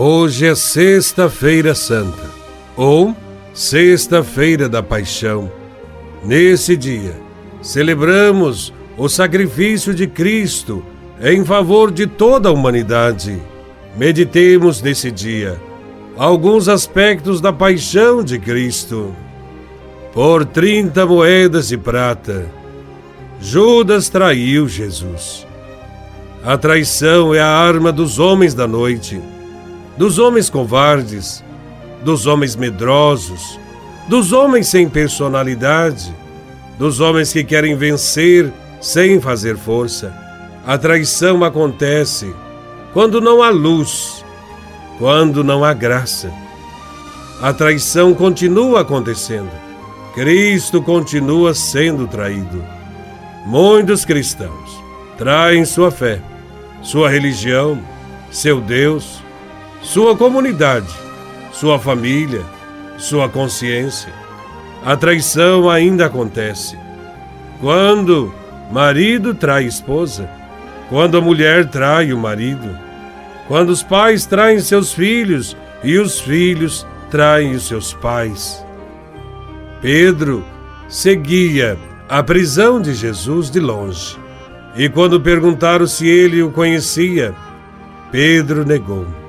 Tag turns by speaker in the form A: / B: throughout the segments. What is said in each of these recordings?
A: Hoje é Sexta-feira Santa, ou Sexta-feira da Paixão. Nesse dia, celebramos o sacrifício de Cristo em favor de toda a humanidade. Meditemos nesse dia alguns aspectos da paixão de Cristo. Por 30 moedas de prata, Judas traiu Jesus. A traição é a arma dos homens da noite dos homens covardes, dos homens medrosos, dos homens sem personalidade, dos homens que querem vencer sem fazer força. A traição acontece quando não há luz, quando não há graça. A traição continua acontecendo. Cristo continua sendo traído. Muitos cristãos traem sua fé, sua religião, seu Deus, sua comunidade, sua família, sua consciência. A traição ainda acontece. Quando marido trai esposa, quando a mulher trai o marido, quando os pais traem seus filhos e os filhos traem os seus pais. Pedro seguia a prisão de Jesus de longe. E quando perguntaram se ele o conhecia, Pedro negou.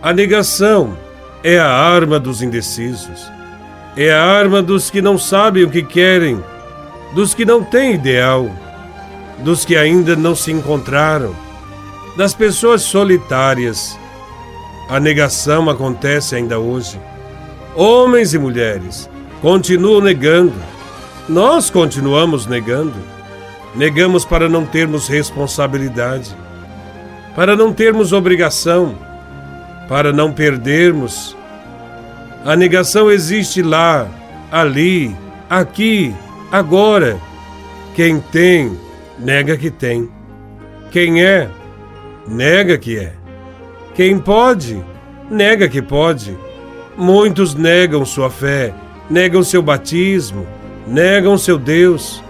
A: A negação é a arma dos indecisos. É a arma dos que não sabem o que querem, dos que não têm ideal, dos que ainda não se encontraram, das pessoas solitárias. A negação acontece ainda hoje. Homens e mulheres continuam negando. Nós continuamos negando. Negamos para não termos responsabilidade, para não termos obrigação para não perdermos. A negação existe lá, ali, aqui, agora. Quem tem, nega que tem. Quem é, nega que é. Quem pode, nega que pode. Muitos negam sua fé, negam seu batismo, negam seu Deus.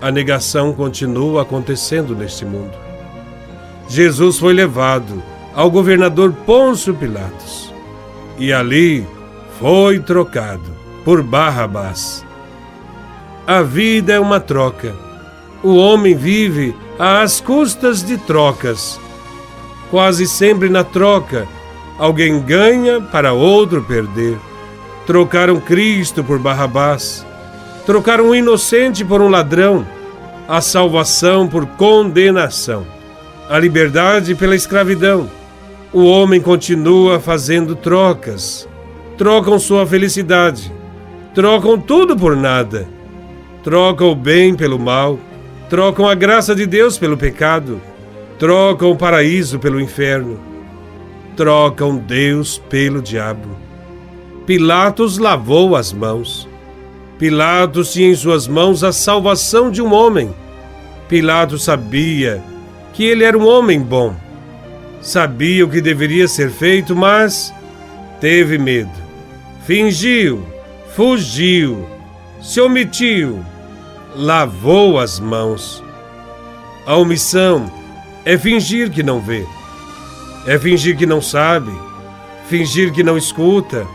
A: A negação continua acontecendo neste mundo. Jesus foi levado ao governador Pôncio Pilatos. E ali foi trocado por Barrabás. A vida é uma troca. O homem vive às custas de trocas. Quase sempre na troca, alguém ganha para outro perder. Trocaram Cristo por Barrabás. Trocaram um inocente por um ladrão. A salvação por condenação. A liberdade pela escravidão o homem continua fazendo trocas. Trocam sua felicidade. Trocam tudo por nada. Trocam o bem pelo mal. Trocam a graça de Deus pelo pecado. Trocam o paraíso pelo inferno. Trocam Deus pelo diabo. Pilatos lavou as mãos. Pilatos tinha em suas mãos a salvação de um homem. Pilatos sabia que ele era um homem bom Sabia o que deveria ser feito, mas teve medo. Fingiu, fugiu, se omitiu, lavou as mãos. A omissão é fingir que não vê, é fingir que não sabe, fingir que não escuta,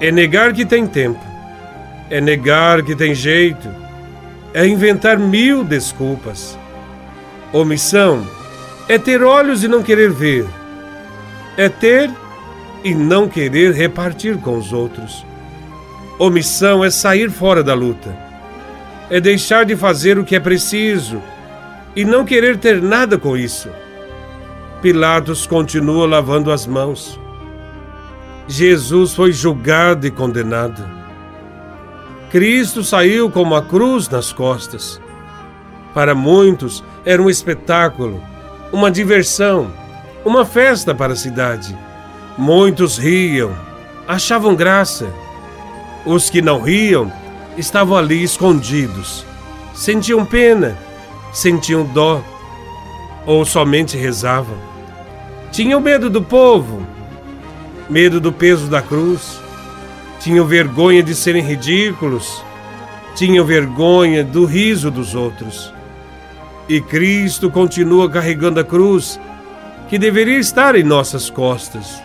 A: é negar que tem tempo, é negar que tem jeito, é inventar mil desculpas. Omissão é ter olhos e não querer ver. É ter e não querer repartir com os outros. Omissão é sair fora da luta. É deixar de fazer o que é preciso e não querer ter nada com isso. Pilatos continua lavando as mãos. Jesus foi julgado e condenado. Cristo saiu com uma cruz nas costas. Para muitos era um espetáculo uma diversão, uma festa para a cidade. Muitos riam, achavam graça. Os que não riam estavam ali escondidos. Sentiam pena, sentiam dó, ou somente rezavam. Tinham medo do povo, medo do peso da cruz, tinham vergonha de serem ridículos, tinham vergonha do riso dos outros. E Cristo continua carregando a cruz, que deveria estar em nossas costas.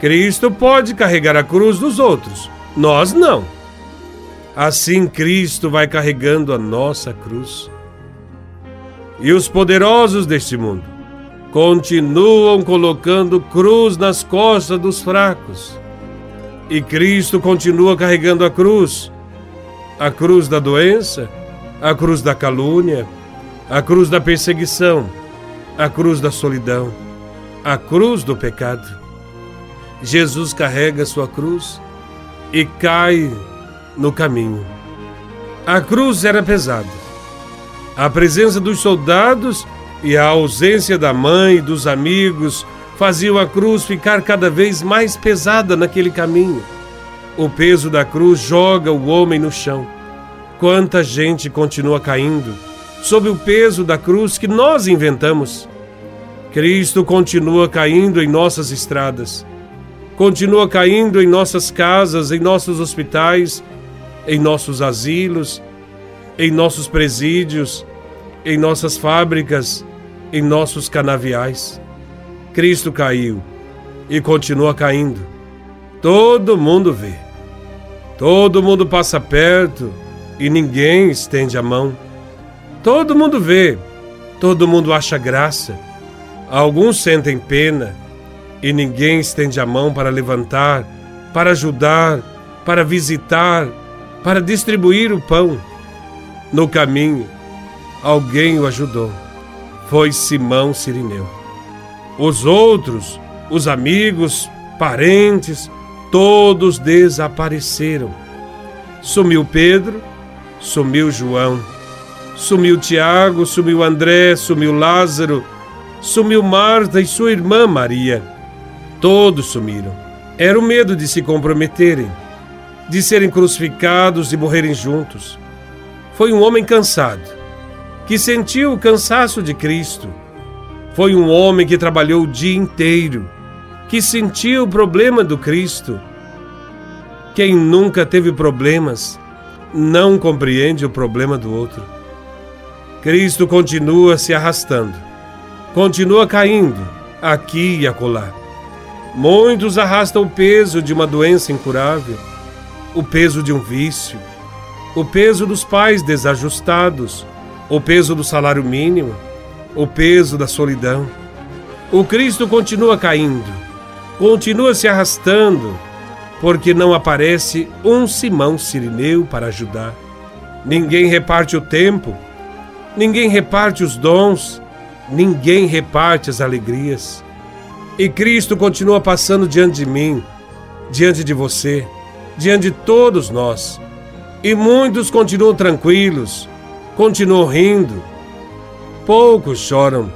A: Cristo pode carregar a cruz dos outros, nós não. Assim Cristo vai carregando a nossa cruz. E os poderosos deste mundo continuam colocando cruz nas costas dos fracos. E Cristo continua carregando a cruz a cruz da doença, a cruz da calúnia, a cruz da perseguição, a cruz da solidão, a cruz do pecado. Jesus carrega sua cruz e cai no caminho. A cruz era pesada. A presença dos soldados e a ausência da mãe e dos amigos faziam a cruz ficar cada vez mais pesada naquele caminho. O peso da cruz joga o homem no chão. Quanta gente continua caindo sob o peso da cruz que nós inventamos. Cristo continua caindo em nossas estradas, continua caindo em nossas casas, em nossos hospitais, em nossos asilos, em nossos presídios, em nossas fábricas, em nossos canaviais. Cristo caiu e continua caindo. Todo mundo vê. Todo mundo passa perto e ninguém estende a mão. Todo mundo vê, todo mundo acha graça. Alguns sentem pena e ninguém estende a mão para levantar, para ajudar, para visitar, para distribuir o pão. No caminho, alguém o ajudou. Foi Simão Sirineu. Os outros, os amigos, parentes, todos desapareceram. Sumiu Pedro, sumiu João, sumiu Tiago, sumiu André, sumiu Lázaro, sumiu Marta e sua irmã Maria. Todos sumiram. Era o medo de se comprometerem, de serem crucificados e morrerem juntos. Foi um homem cansado, que sentiu o cansaço de Cristo. Foi um homem que trabalhou o dia inteiro que sentiu o problema do Cristo. Quem nunca teve problemas não compreende o problema do outro. Cristo continua se arrastando, continua caindo aqui e acolá. Muitos arrastam o peso de uma doença incurável, o peso de um vício, o peso dos pais desajustados, o peso do salário mínimo, o peso da solidão. O Cristo continua caindo continua se arrastando, porque não aparece um Simão Sirineu para ajudar. Ninguém reparte o tempo, ninguém reparte os dons, ninguém reparte as alegrias. E Cristo continua passando diante de mim, diante de você, diante de todos nós. E muitos continuam tranquilos, continuam rindo. Poucos choram.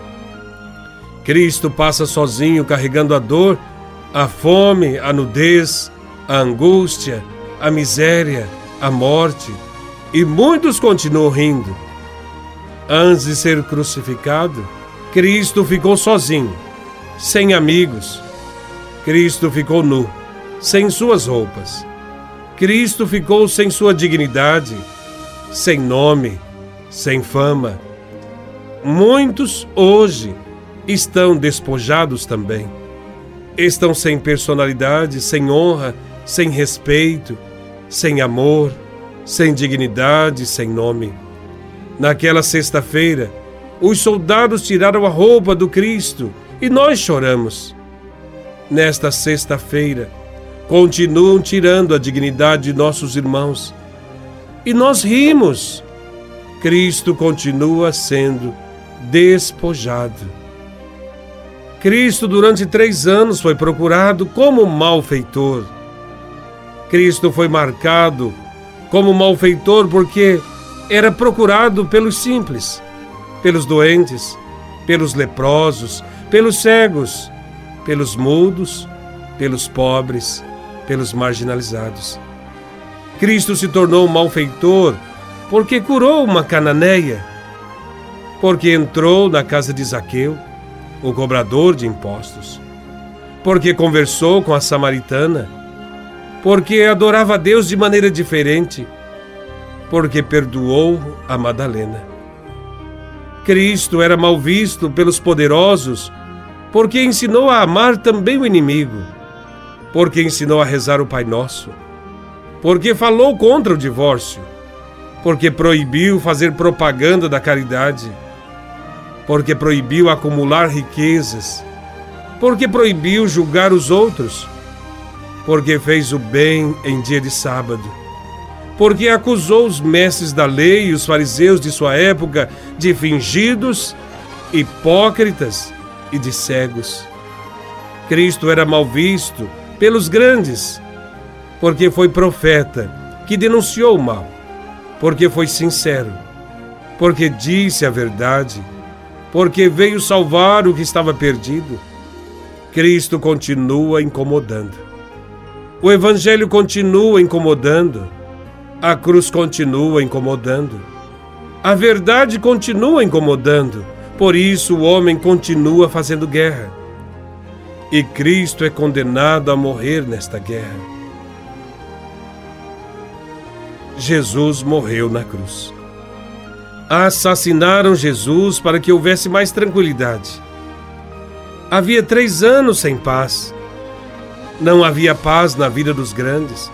A: Cristo passa sozinho carregando a dor a fome, a nudez, a angústia, a miséria, a morte, e muitos continuam rindo. Antes de ser crucificado, Cristo ficou sozinho, sem amigos. Cristo ficou nu, sem suas roupas. Cristo ficou sem sua dignidade, sem nome, sem fama. Muitos hoje estão despojados também estão sem personalidade, sem honra, sem respeito, sem amor, sem dignidade, sem nome. Naquela sexta-feira, os soldados tiraram a roupa do Cristo e nós choramos. Nesta sexta-feira, continuam tirando a dignidade de nossos irmãos e nós rimos. Cristo continua sendo despojado. Cristo, durante três anos, foi procurado como malfeitor. Cristo foi marcado como malfeitor porque era procurado pelos simples, pelos doentes, pelos leprosos, pelos cegos, pelos mudos, pelos pobres, pelos marginalizados. Cristo se tornou malfeitor porque curou uma cananeia, porque entrou na casa de Zaqueu, o cobrador de impostos, porque conversou com a samaritana, porque adorava a Deus de maneira diferente, porque perdoou a Madalena. Cristo era mal visto pelos poderosos porque ensinou a amar também o inimigo, porque ensinou a rezar o Pai Nosso, porque falou contra o divórcio, porque proibiu fazer propaganda da caridade, porque proibiu acumular riquezas, porque proibiu julgar os outros, porque fez o bem em dia de sábado, porque acusou os mestres da lei e os fariseus de sua época de fingidos, hipócritas e de cegos. Cristo era mal visto pelos grandes, porque foi profeta que denunciou o mal, porque foi sincero, porque disse a verdade, porque veio salvar o que estava perdido. Cristo continua incomodando. O Evangelho continua incomodando. A cruz continua incomodando. A verdade continua incomodando por isso o homem continua fazendo guerra. E Cristo é condenado a morrer nesta guerra. Jesus morreu na cruz. Assassinaram Jesus para que houvesse mais tranquilidade. Havia três anos sem paz. Não havia paz na vida dos grandes.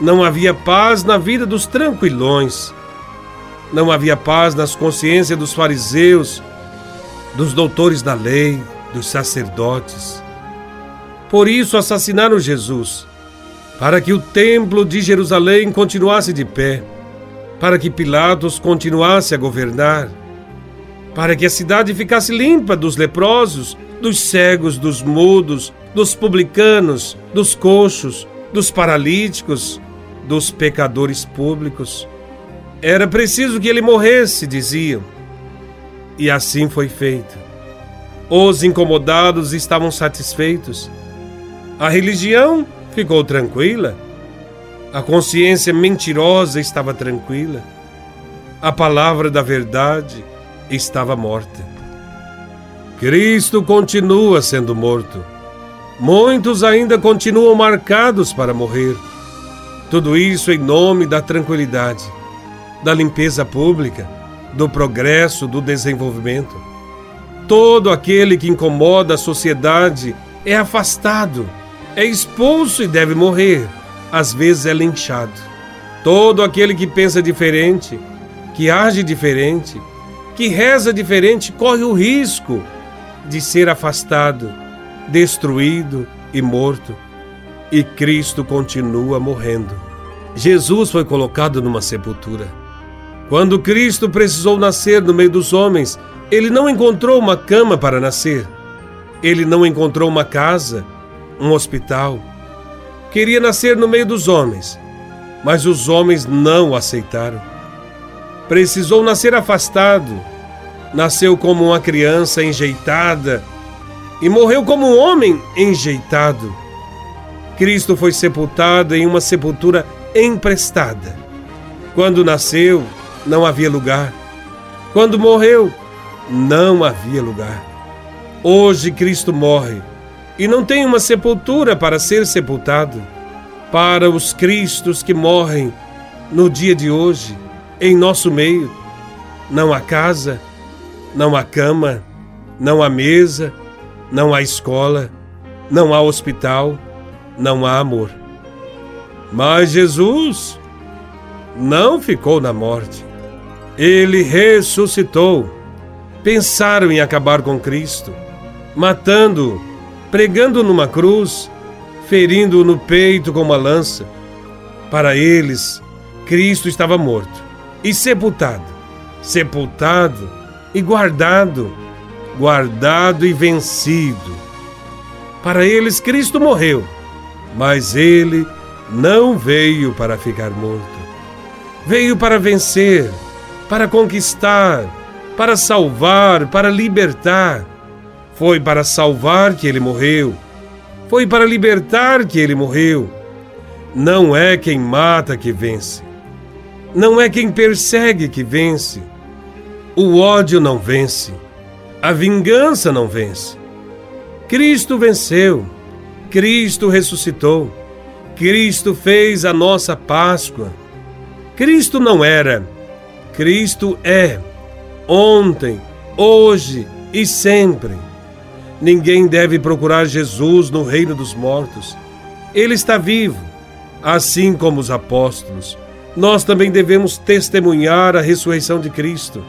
A: Não havia paz na vida dos tranquilões. Não havia paz nas consciências dos fariseus dos doutores da lei, dos sacerdotes. Por isso assassinaram Jesus, para que o templo de Jerusalém continuasse de pé, para que Pilatos continuasse a governar, para que a cidade ficasse limpa dos leprosos, dos cegos, dos mudos, dos publicanos, dos coxos, dos paralíticos, dos pecadores públicos. Era preciso que ele morresse, diziam e assim foi feito. Os incomodados estavam satisfeitos. A religião ficou tranquila. A consciência mentirosa estava tranquila. A palavra da verdade estava morta. Cristo continua sendo morto. Muitos ainda continuam marcados para morrer. Tudo isso em nome da tranquilidade, da limpeza pública, do progresso, do desenvolvimento. Todo aquele que incomoda a sociedade é afastado, é expulso e deve morrer. Às vezes é linchado. Todo aquele que pensa diferente, que age diferente, que reza diferente, corre o risco de ser afastado, destruído e morto. E Cristo continua morrendo. Jesus foi colocado numa sepultura. Quando Cristo precisou nascer no meio dos homens, ele não encontrou uma cama para nascer. Ele não encontrou uma casa, um hospital. Queria nascer no meio dos homens, mas os homens não o aceitaram. Precisou nascer afastado. Nasceu como uma criança enjeitada e morreu como um homem enjeitado. Cristo foi sepultado em uma sepultura emprestada. Quando nasceu, não havia lugar. Quando morreu, não havia lugar. Hoje Cristo morre e não tem uma sepultura para ser sepultado. Para os Cristos que morrem no dia de hoje, em nosso meio, não há casa, não há cama, não há mesa, não há escola, não há hospital, não há amor. Mas Jesus não ficou na morte. Ele ressuscitou. Pensaram em acabar com Cristo, matando-o, pregando numa cruz, ferindo-o no peito com uma lança. Para eles, Cristo estava morto e sepultado, sepultado e guardado, guardado e vencido. Para eles, Cristo morreu, mas ele não veio para ficar morto. Veio para vencer para conquistar, para salvar, para libertar. Foi para salvar que ele morreu. Foi para libertar que ele morreu. Não é quem mata que vence. Não é quem persegue que vence. O ódio não vence. A vingança não vence. Cristo venceu. Cristo ressuscitou. Cristo fez a nossa Páscoa. Cristo não era Cristo é, ontem, hoje e sempre. Ninguém deve procurar Jesus no reino dos mortos. Ele está vivo, assim como os apóstolos. Nós também devemos testemunhar a ressurreição de Cristo.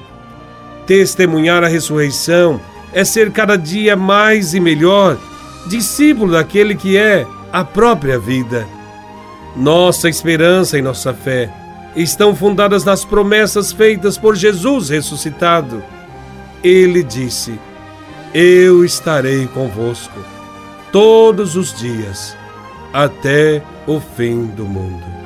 A: Testemunhar a ressurreição é ser cada dia mais e melhor discípulo daquele que é a própria vida. Nossa esperança e nossa fé estão fundadas nas promessas feitas por Jesus ressuscitado. Ele disse: Eu estarei convosco todos os dias, até o fim do mundo.